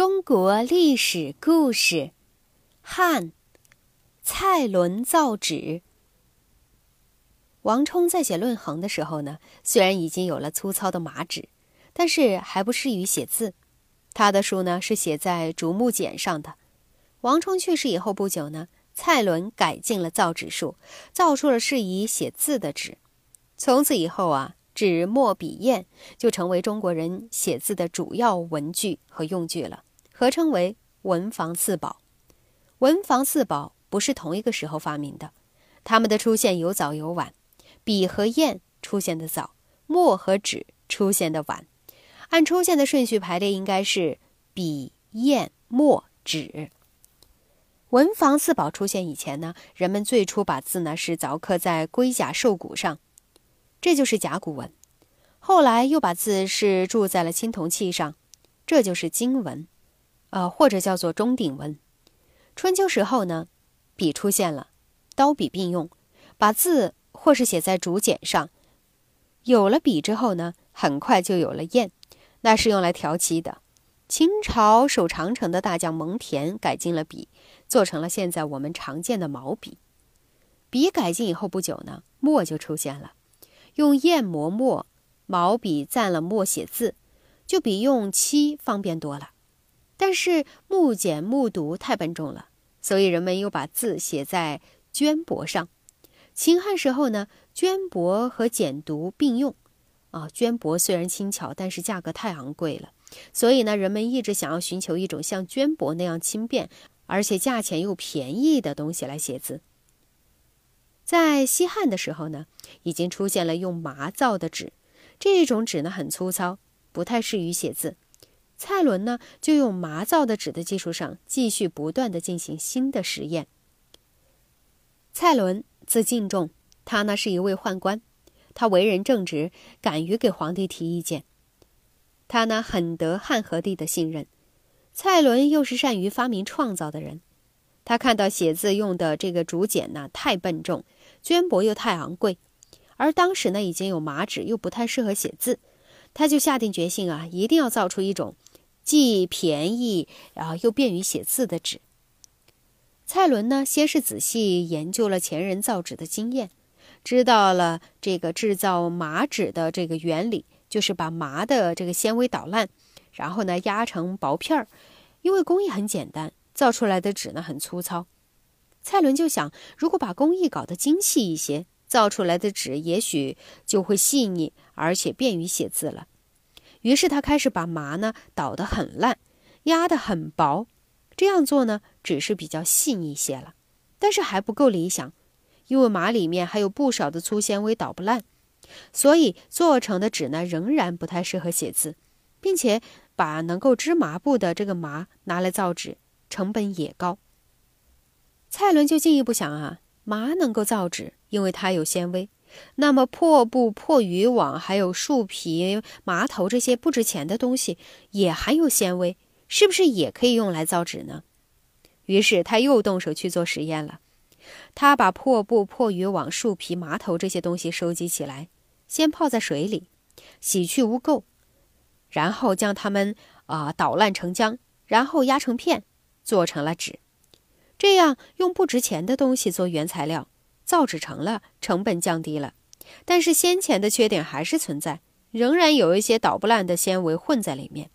中国历史故事：汉蔡伦造纸。王充在写《论衡》的时候呢，虽然已经有了粗糙的麻纸，但是还不适于写字。他的书呢是写在竹木简上的。王充去世以后不久呢，蔡伦改进了造纸术，造出了适宜写字的纸。从此以后啊。纸墨笔砚就成为中国人写字的主要文具和用具了，合称为文房四宝。文房四宝不是同一个时候发明的，它们的出现有早有晚。笔和砚出现的早，墨和纸出现的晚。按出现的顺序排列，应该是笔、砚、墨、纸。文房四宝出现以前呢，人们最初把字呢是凿刻在龟甲兽骨上。这就是甲骨文，后来又把字是铸在了青铜器上，这就是金文，呃，或者叫做钟鼎文。春秋时候呢，笔出现了，刀笔并用，把字或是写在竹简上。有了笔之后呢，很快就有了砚，那是用来调漆的。秦朝守长城的大将蒙恬改进了笔，做成了现在我们常见的毛笔。笔改进以后不久呢，墨就出现了。用砚磨墨，毛笔蘸了墨写字，就比用漆方便多了。但是木简木牍太笨重了，所以人们又把字写在绢帛上。秦汉时候呢，绢帛和简牍并用。啊，绢帛虽然轻巧，但是价格太昂贵了，所以呢，人们一直想要寻求一种像绢帛那样轻便，而且价钱又便宜的东西来写字。在西汉的时候呢，已经出现了用麻造的纸，这种纸呢很粗糙，不太适于写字。蔡伦呢就用麻造的纸的基础上，继续不断的进行新的实验。蔡伦字敬仲，他呢是一位宦官，他为人正直，敢于给皇帝提意见，他呢很得汉和帝的信任。蔡伦又是善于发明创造的人。他看到写字用的这个竹简呢太笨重，绢帛又太昂贵，而当时呢已经有麻纸，又不太适合写字，他就下定决心啊，一定要造出一种既便宜然后又便于写字的纸。蔡伦呢先是仔细研究了前人造纸的经验，知道了这个制造麻纸的这个原理，就是把麻的这个纤维捣烂，然后呢压成薄片儿，因为工艺很简单。造出来的纸呢很粗糙，蔡伦就想，如果把工艺搞得精细一些，造出来的纸也许就会细腻，而且便于写字了。于是他开始把麻呢捣得很烂，压得很薄，这样做呢纸是比较细腻些了，但是还不够理想，因为麻里面还有不少的粗纤维捣不烂，所以做成的纸呢仍然不太适合写字，并且把能够织麻布的这个麻拿来造纸。成本也高。蔡伦就进一步想啊，麻能够造纸，因为它有纤维。那么破布、破渔网，还有树皮、麻头这些不值钱的东西，也含有纤维，是不是也可以用来造纸呢？于是他又动手去做实验了。他把破布、破渔网、树皮、麻头这些东西收集起来，先泡在水里，洗去污垢，然后将它们啊捣烂成浆，然后压成片。做成了纸，这样用不值钱的东西做原材料，造纸成了，成本降低了。但是先前的缺点还是存在，仍然有一些捣不烂的纤维混在里面，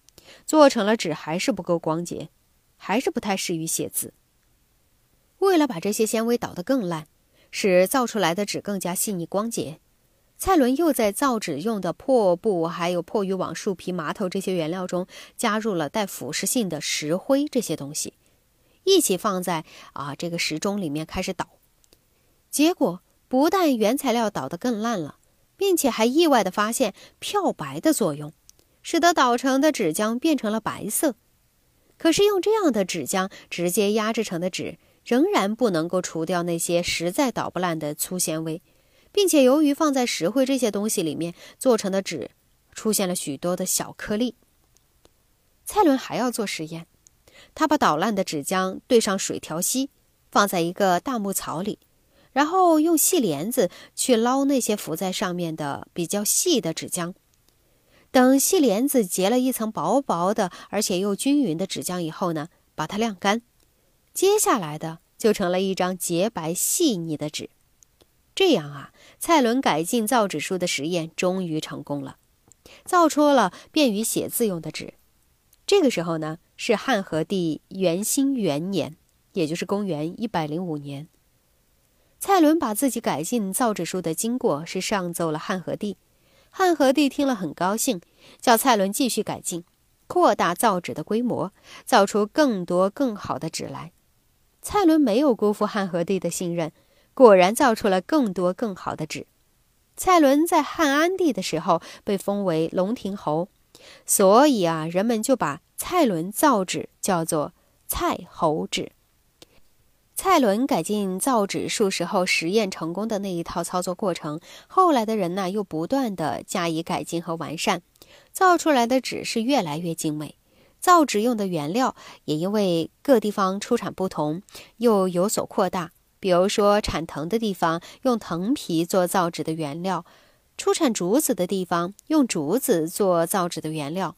做成了纸还是不够光洁，还是不太适于写字。为了把这些纤维捣得更烂，使造出来的纸更加细腻光洁，蔡伦又在造纸用的破布、还有破渔网、树皮、麻头这些原料中加入了带腐蚀性的石灰这些东西。一起放在啊这个时钟里面开始捣，结果不但原材料捣得更烂了，并且还意外的发现漂白的作用，使得捣成的纸浆变成了白色。可是用这样的纸浆直接压制成的纸，仍然不能够除掉那些实在捣不烂的粗纤维，并且由于放在石灰这些东西里面做成的纸，出现了许多的小颗粒。蔡伦还要做实验。他把捣烂的纸浆兑上水调稀，放在一个大木槽里，然后用细帘子去捞那些浮在上面的比较细的纸浆。等细帘子结了一层薄薄的，而且又均匀的纸浆以后呢，把它晾干，接下来的就成了一张洁白细腻的纸。这样啊，蔡伦改进造纸术的实验终于成功了，造出了便于写字用的纸。这个时候呢，是汉和帝元兴元年，也就是公元一百零五年。蔡伦把自己改进造纸术的经过是上奏了汉和帝。汉和帝听了很高兴，叫蔡伦继续改进，扩大造纸的规模，造出更多更好的纸来。蔡伦没有辜负汉和帝的信任，果然造出了更多更好的纸。蔡伦在汉安帝的时候被封为龙亭侯，所以啊，人们就把蔡伦造纸叫做蔡侯纸。蔡伦改进造纸术时候实验成功的那一套操作过程，后来的人呢又不断的加以改进和完善，造出来的纸是越来越精美。造纸用的原料也因为各地方出产不同，又有所扩大。比如说，产藤的地方用藤皮做造纸的原料；出产竹子的地方用竹子做造纸的原料；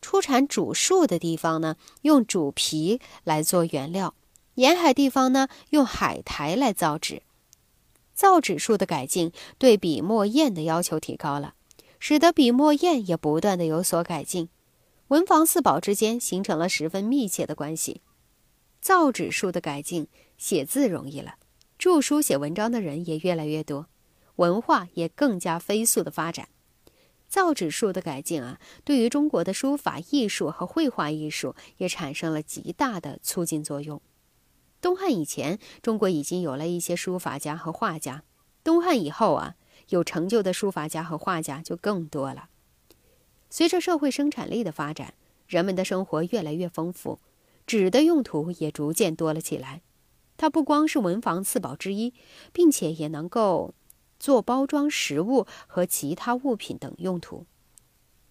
出产渚树的地方呢，用渚皮来做原料。沿海地方呢，用海苔来造纸。造纸术的改进，对笔墨砚的要求提高了，使得笔墨砚也不断的有所改进。文房四宝之间形成了十分密切的关系。造纸术的改进，写字容易了，著书写文章的人也越来越多，文化也更加飞速的发展。造纸术的改进啊，对于中国的书法艺术和绘画艺术也产生了极大的促进作用。东汉以前，中国已经有了一些书法家和画家；东汉以后啊，有成就的书法家和画家就更多了。随着社会生产力的发展，人们的生活越来越丰富，纸的用途也逐渐多了起来。它不光是文房四宝之一，并且也能够做包装食物和其他物品等用途。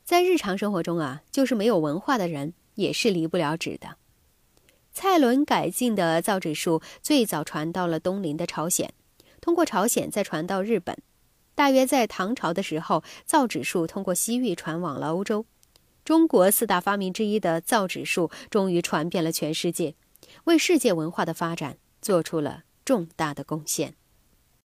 在日常生活中啊，就是没有文化的人也是离不了纸的。蔡伦改进的造纸术最早传到了东邻的朝鲜，通过朝鲜再传到日本。大约在唐朝的时候，造纸术通过西域传往了欧洲。中国四大发明之一的造纸术终于传遍了全世界，为世界文化的发展做出了重大的贡献。